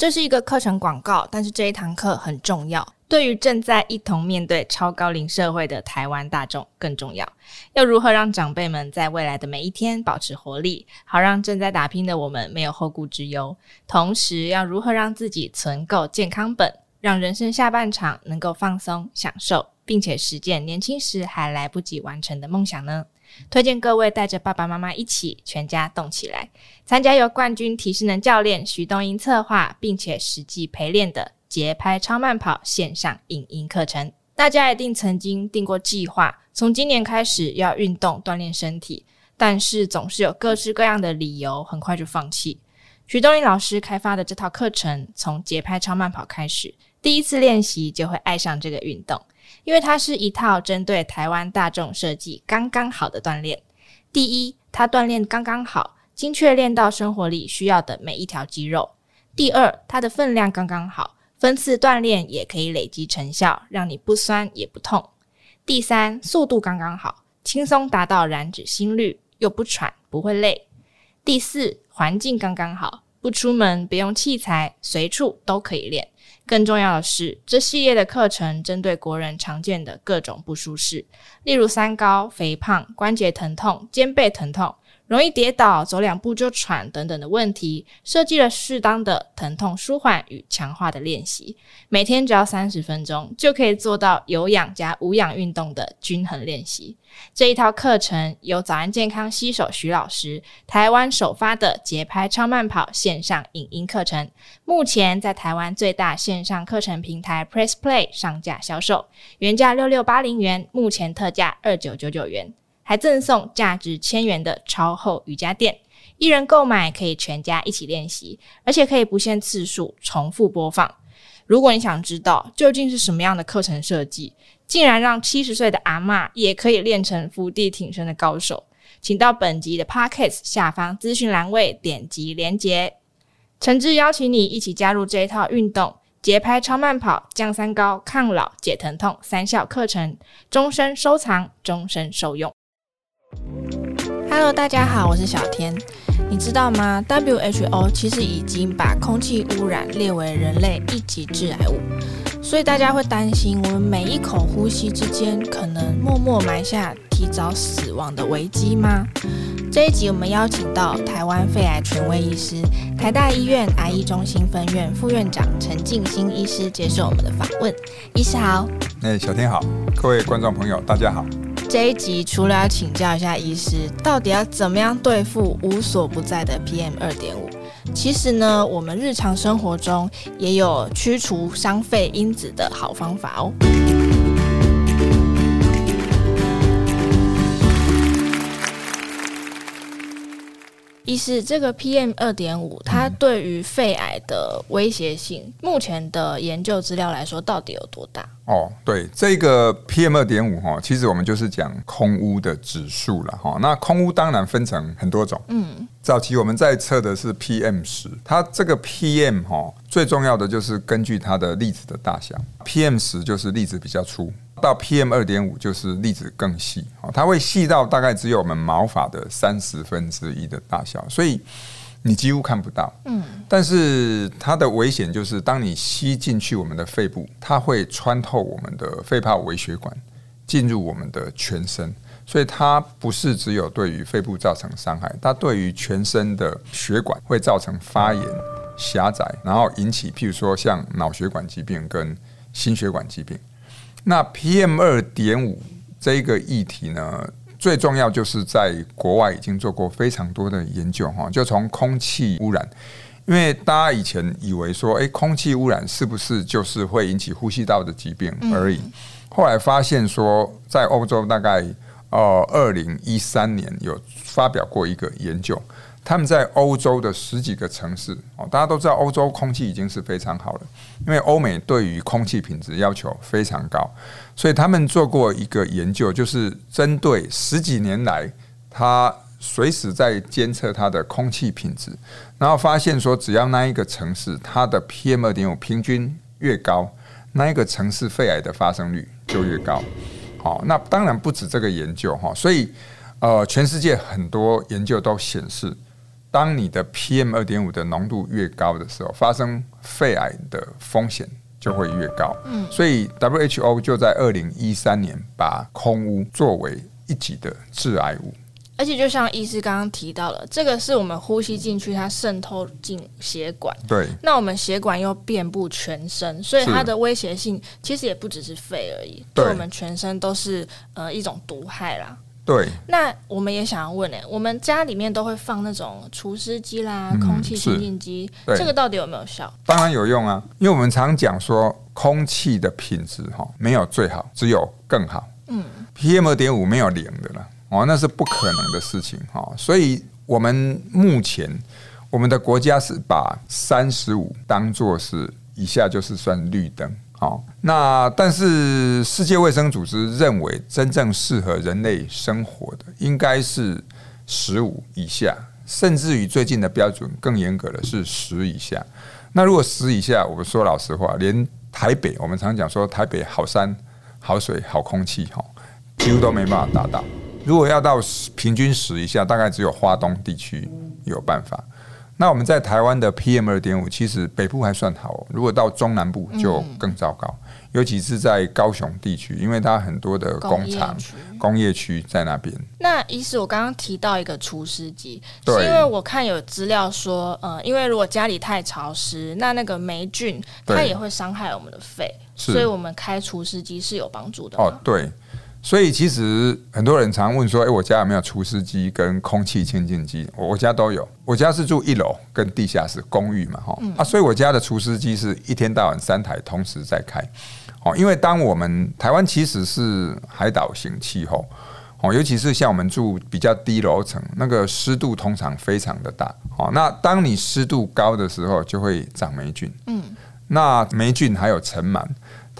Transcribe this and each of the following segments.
这是一个课程广告，但是这一堂课很重要，对于正在一同面对超高龄社会的台湾大众更重要。要如何让长辈们在未来的每一天保持活力，好让正在打拼的我们没有后顾之忧？同时，要如何让自己存够健康本，让人生下半场能够放松享受，并且实践年轻时还来不及完成的梦想呢？推荐各位带着爸爸妈妈一起全家动起来，参加由冠军体适能教练徐东英策划并且实际陪练的节拍超慢跑线上影音课程。大家一定曾经定过计划，从今年开始要运动锻炼身体，但是总是有各式各样的理由，很快就放弃。徐东英老师开发的这套课程，从节拍超慢跑开始，第一次练习就会爱上这个运动。因为它是一套针对台湾大众设计刚刚好的锻炼。第一，它锻炼刚刚好，精确练到生活里需要的每一条肌肉；第二，它的分量刚刚好，分次锻炼也可以累积成效，让你不酸也不痛；第三，速度刚刚好，轻松达到燃脂心率，又不喘不会累；第四，环境刚刚好，不出门不用器材，随处都可以练。更重要的是，这系列的课程针对国人常见的各种不舒适，例如三高、肥胖、关节疼痛、肩背疼痛。容易跌倒、走两步就喘等等的问题，设计了适当的疼痛舒缓与强化的练习。每天只要三十分钟，就可以做到有氧加无氧运动的均衡练习。这一套课程由早安健康携手徐老师，台湾首发的节拍超慢跑线上影音课程，目前在台湾最大线上课程平台 Press Play 上架销售，原价六六八零元，目前特价二九九九元。还赠送价值千元的超厚瑜伽垫，一人购买可以全家一起练习，而且可以不限次数重复播放。如果你想知道究竟是什么样的课程设计，竟然让七十岁的阿嬷也可以练成伏地挺身的高手，请到本集的 Podcast 下方资讯栏位点击连结，诚挚邀请你一起加入这一套运动节拍超慢跑降三高抗老解疼痛三效课程，终身收藏，终身受用。Hello，大家好，我是小天。你知道吗？WHO 其实已经把空气污染列为人类一级致癌物，所以大家会担心我们每一口呼吸之间可能默默埋下提早死亡的危机吗？这一集我们邀请到台湾肺癌权威医师、台大医院癌医中心分院副院长陈静心医师接受我们的访问。医师好，哎，小天好，各位观众朋友大家好。这一集除了要请教一下医师，到底要怎么样对付无所不在的 PM 二点五？其实呢，我们日常生活中也有驱除伤肺因子的好方法哦。医师，这个 PM 二点五，它对于肺癌的威胁性，目前的研究资料来说，到底有多大？哦，对，这个 PM 二点五哈，其实我们就是讲空污的指数了哈。那空污当然分成很多种，嗯，早期我们在测的是 PM 十，它这个 PM 哈，最重要的就是根据它的粒子的大小，PM 十就是粒子比较粗。到 PM 二点五就是粒子更细，它会细到大概只有我们毛发的三十分之一的大小，所以你几乎看不到。嗯，但是它的危险就是，当你吸进去我们的肺部，它会穿透我们的肺泡微血管，进入我们的全身，所以它不是只有对于肺部造成伤害，它对于全身的血管会造成发炎、狭窄，然后引起譬如说像脑血管疾病跟心血管疾病。那 PM 二点五这个议题呢，最重要就是在国外已经做过非常多的研究哈，就从空气污染，因为大家以前以为说，诶，空气污染是不是就是会引起呼吸道的疾病而已？后来发现说，在欧洲大概呃二零一三年有发表过一个研究。他们在欧洲的十几个城市哦，大家都知道欧洲空气已经是非常好了，因为欧美对于空气品质要求非常高，所以他们做过一个研究，就是针对十几年来，他随时在监测它的空气品质，然后发现说，只要那一个城市它的 PM 二点五平均越高，那一个城市肺癌的发生率就越高。好，那当然不止这个研究哈，所以呃，全世界很多研究都显示。当你的 PM 二点五的浓度越高的时候，发生肺癌的风险就会越高。嗯，所以 WHO 就在二零一三年把空污作为一级的致癌物。而且就像医师刚刚提到了，这个是我们呼吸进去，它渗透进血管。对。那我们血管又遍布全身，所以它的威胁性其实也不只是肺而已，对我们全身都是呃一种毒害啦。对。那我们也想要问呢，我们家里面都会放那种除湿机啦、嗯、空气清净机，这个到底有没有效？当然有用啊，因为我们常讲说，空气的品质哈没有最好，只有更好。嗯。PM 二点五没有零的了。哦，那是不可能的事情哈，所以我们目前我们的国家是把三十五当做是以下就是算绿灯，好，那但是世界卫生组织认为真正适合人类生活的应该是十五以下，甚至于最近的标准更严格的是十以下。那如果十以下，我们说老实话，连台北我们常讲说台北好山好水好空气哈，几乎都没办法达到。如果要到平均十以下，大概只有花东地区有办法。那我们在台湾的 PM 二点五，其实北部还算好。如果到中南部就更糟糕，尤其是在高雄地区，因为它很多的工厂、工业区在那边。那医师，我刚刚提到一个除湿机，是因为我看有资料说，呃，因为如果家里太潮湿，那那个霉菌它也会伤害我们的肺，所以我们开除湿机是有帮助的。哦，对。所以其实很多人常问说：“诶，我家有没有除湿机跟空气清净机？”我家都有。我家是住一楼跟地下室公寓嘛，哈啊，所以我家的除湿机是一天到晚三台同时在开。哦，因为当我们台湾其实是海岛型气候，哦，尤其是像我们住比较低楼层，那个湿度通常非常的大。哦，那当你湿度高的时候，就会长霉菌。嗯，那霉菌还有尘螨。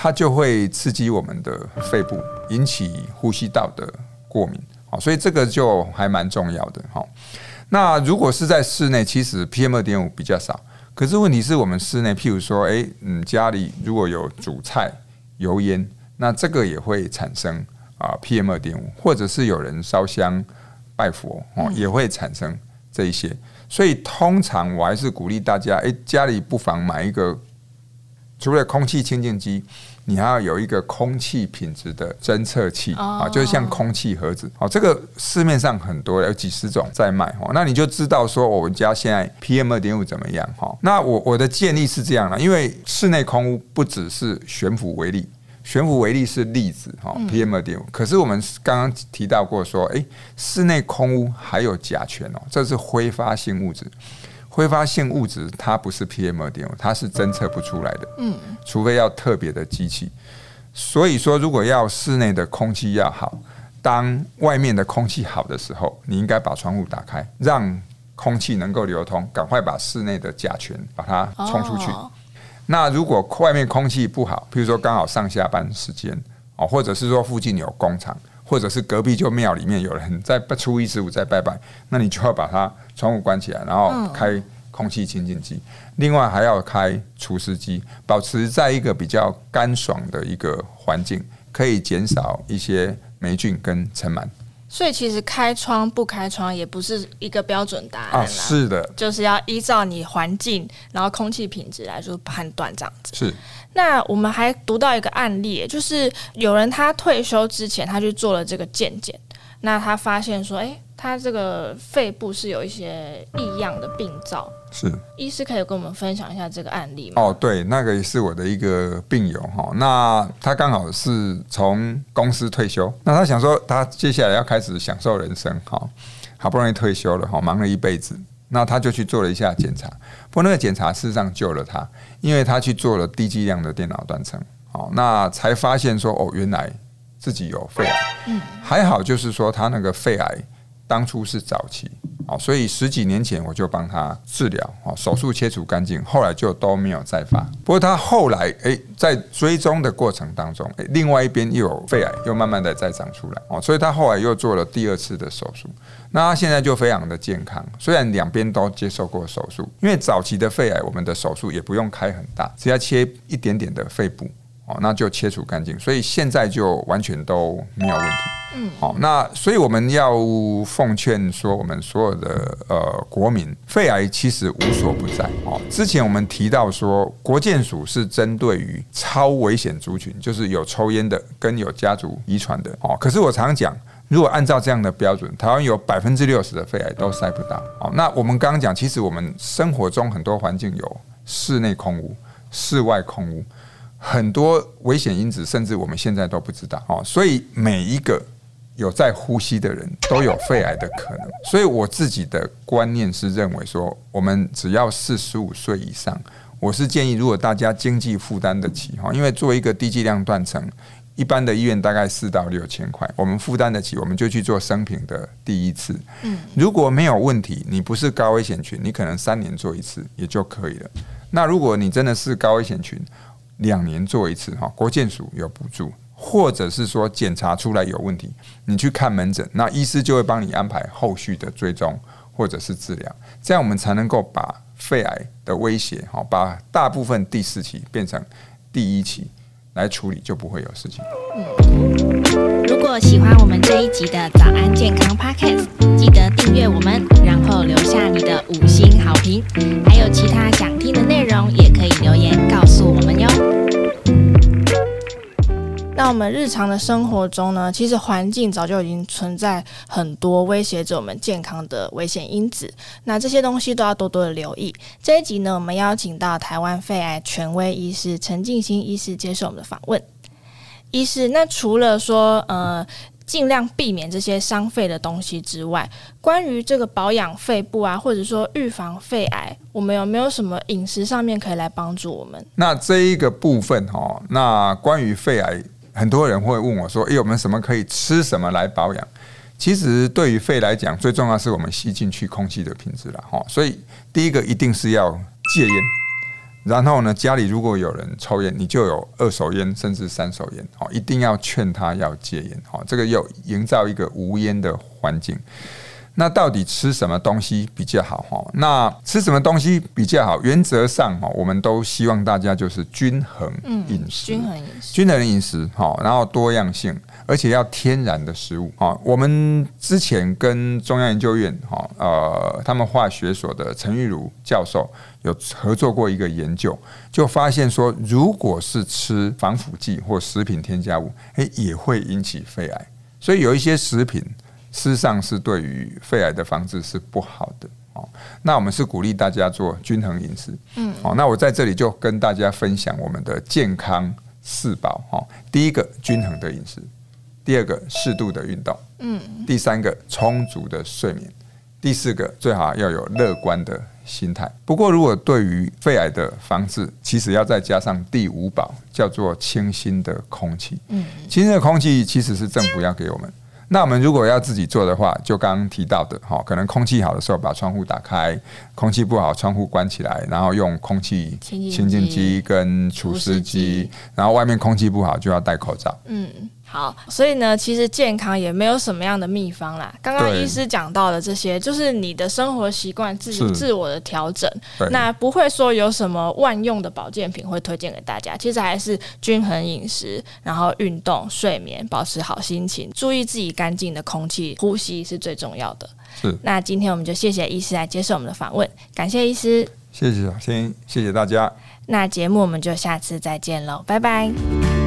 它就会刺激我们的肺部，引起呼吸道的过敏，好，所以这个就还蛮重要的。好，那如果是在室内，其实 PM 二点五比较少，可是问题是我们室内，譬如说，诶，嗯，家里如果有煮菜、油烟，那这个也会产生啊 PM 二点五，或者是有人烧香拜佛哦，也会产生这一些。所以通常我还是鼓励大家，诶，家里不妨买一个。除了空气清净机，你还要有一个空气品质的侦测器啊，就是像空气盒子。哦，这个市面上很多，有几十种在卖哈。那你就知道说我们家现在 PM 二点五怎么样哈。那我我的建议是这样的，因为室内空污不只是悬浮微粒，悬浮微粒是粒子哈，PM 二点五。可是我们刚刚提到过说，诶，室内空污还有甲醛哦，这是挥发性物质。挥发性物质它不是 PM 二点五，它是侦测不出来的。嗯，除非要特别的机器。所以说，如果要室内的空气要好，当外面的空气好的时候，你应该把窗户打开，让空气能够流通，赶快把室内的甲醛把它冲出去。那如果外面空气不好，譬如说刚好上下班时间哦，或者是说附近有工厂。或者是隔壁就庙里面有人在初一十五在拜拜，那你就要把它窗户关起来，然后开空气清净机，另外还要开除湿机，保持在一个比较干爽的一个环境，可以减少一些霉菌跟尘螨。所以其实开窗不开窗也不是一个标准答案啊，是的，就是要依照你环境，然后空气品质来说判断这样子。是。那我们还读到一个案例，就是有人他退休之前，他去做了这个健检，那他发现说，哎，他这个肺部是有一些异样的病灶。是，医师可以跟我们分享一下这个案例吗？哦，对，那个也是我的一个病友哈。那他刚好是从公司退休，那他想说，他接下来要开始享受人生哈，好不容易退休了哈，忙了一辈子。那他就去做了一下检查，不过那个检查事实上救了他，因为他去做了低剂量的电脑断层，好，那才发现说哦，原来自己有肺癌，嗯，还好就是说他那个肺癌当初是早期。哦，所以十几年前我就帮他治疗，哦，手术切除干净，后来就都没有再发。不过他后来，诶，在追踪的过程当中，诶，另外一边又有肺癌，又慢慢的再长出来，哦，所以他后来又做了第二次的手术。那他现在就非常的健康，虽然两边都接受过手术，因为早期的肺癌，我们的手术也不用开很大，只要切一点点的肺部，哦，那就切除干净，所以现在就完全都没有问题。嗯，好，那所以我们要奉劝说，我们所有的呃国民，肺癌其实无所不在。哦，之前我们提到说，国健署是针对于超危险族群，就是有抽烟的跟有家族遗传的。哦，可是我常讲，如果按照这样的标准，台湾有百分之六十的肺癌都筛不到。哦，那我们刚刚讲，其实我们生活中很多环境有室内空污、室外空污，很多危险因子，甚至我们现在都不知道。哦，所以每一个。有在呼吸的人都有肺癌的可能，所以我自己的观念是认为说，我们只要四十五岁以上，我是建议，如果大家经济负担得起哈，因为做一个低剂量断层，一般的医院大概四到六千块，我们负担得起，我们就去做生平的第一次。嗯，如果没有问题，你不是高危险群，你可能三年做一次也就可以了。那如果你真的是高危险群，两年做一次哈，国健署有补助。或者是说检查出来有问题，你去看门诊，那医师就会帮你安排后续的追踪或者是治疗，这样我们才能够把肺癌的威胁，好，把大部分第四期变成第一期来处理，就不会有事情。嗯，如果喜欢我们这一集的早安健康 Podcast，记得订阅我们，然后留下你的五星好评，还有其他想听的内容，也可以留言告诉我们哟。那我们日常的生活中呢，其实环境早就已经存在很多威胁着我们健康的危险因子。那这些东西都要多多的留意。这一集呢，我们邀请到台湾肺癌权威医师陈静心医师接受我们的访问。医师，那除了说呃尽量避免这些伤肺的东西之外，关于这个保养肺部啊，或者说预防肺癌，我们有没有什么饮食上面可以来帮助我们？那这一个部分哈，那关于肺癌。很多人会问我说：“诶，我们什么可以吃什么来保养？”其实对于肺来讲，最重要是我们吸进去空气的品质了哈。所以第一个一定是要戒烟，然后呢，家里如果有人抽烟，你就有二手烟甚至三手烟哦，一定要劝他要戒烟哦。这个要营造一个无烟的环境。那到底吃什么东西比较好哈？那吃什么东西比较好？原则上哈，我们都希望大家就是均衡饮食，均衡饮食，均衡饮食哈，然后多样性，而且要天然的食物啊。我们之前跟中央研究院哈呃，他们化学所的陈玉茹教授有合作过一个研究，就发现说，如果是吃防腐剂或食品添加物，诶，也会引起肺癌。所以有一些食品。事实上是对于肺癌的防治是不好的哦。那我们是鼓励大家做均衡饮食，嗯，好，那我在这里就跟大家分享我们的健康四宝哈。第一个均衡的饮食，第二个适度的运动，嗯，第三个充足的睡眠，第四个最好要有乐观的心态。不过，如果对于肺癌的防治，其实要再加上第五宝，叫做清新的空气。嗯，清新的空气其实是政府要给我们。那我们如果要自己做的话，就刚刚提到的哈，可能空气好的时候把窗户打开，空气不好窗户关起来，然后用空气清净机跟除湿机，然后外面空气不好就要戴口罩。嗯。好，所以呢，其实健康也没有什么样的秘方啦。刚刚医师讲到的这些，就是你的生活习惯自己自我的调整，那不会说有什么万用的保健品会推荐给大家。其实还是均衡饮食，然后运动、睡眠，保持好心情，注意自己干净的空气呼吸是最重要的。是。那今天我们就谢谢医师来接受我们的访问，感谢医师。谢谢，先谢谢大家。那节目我们就下次再见喽，拜拜。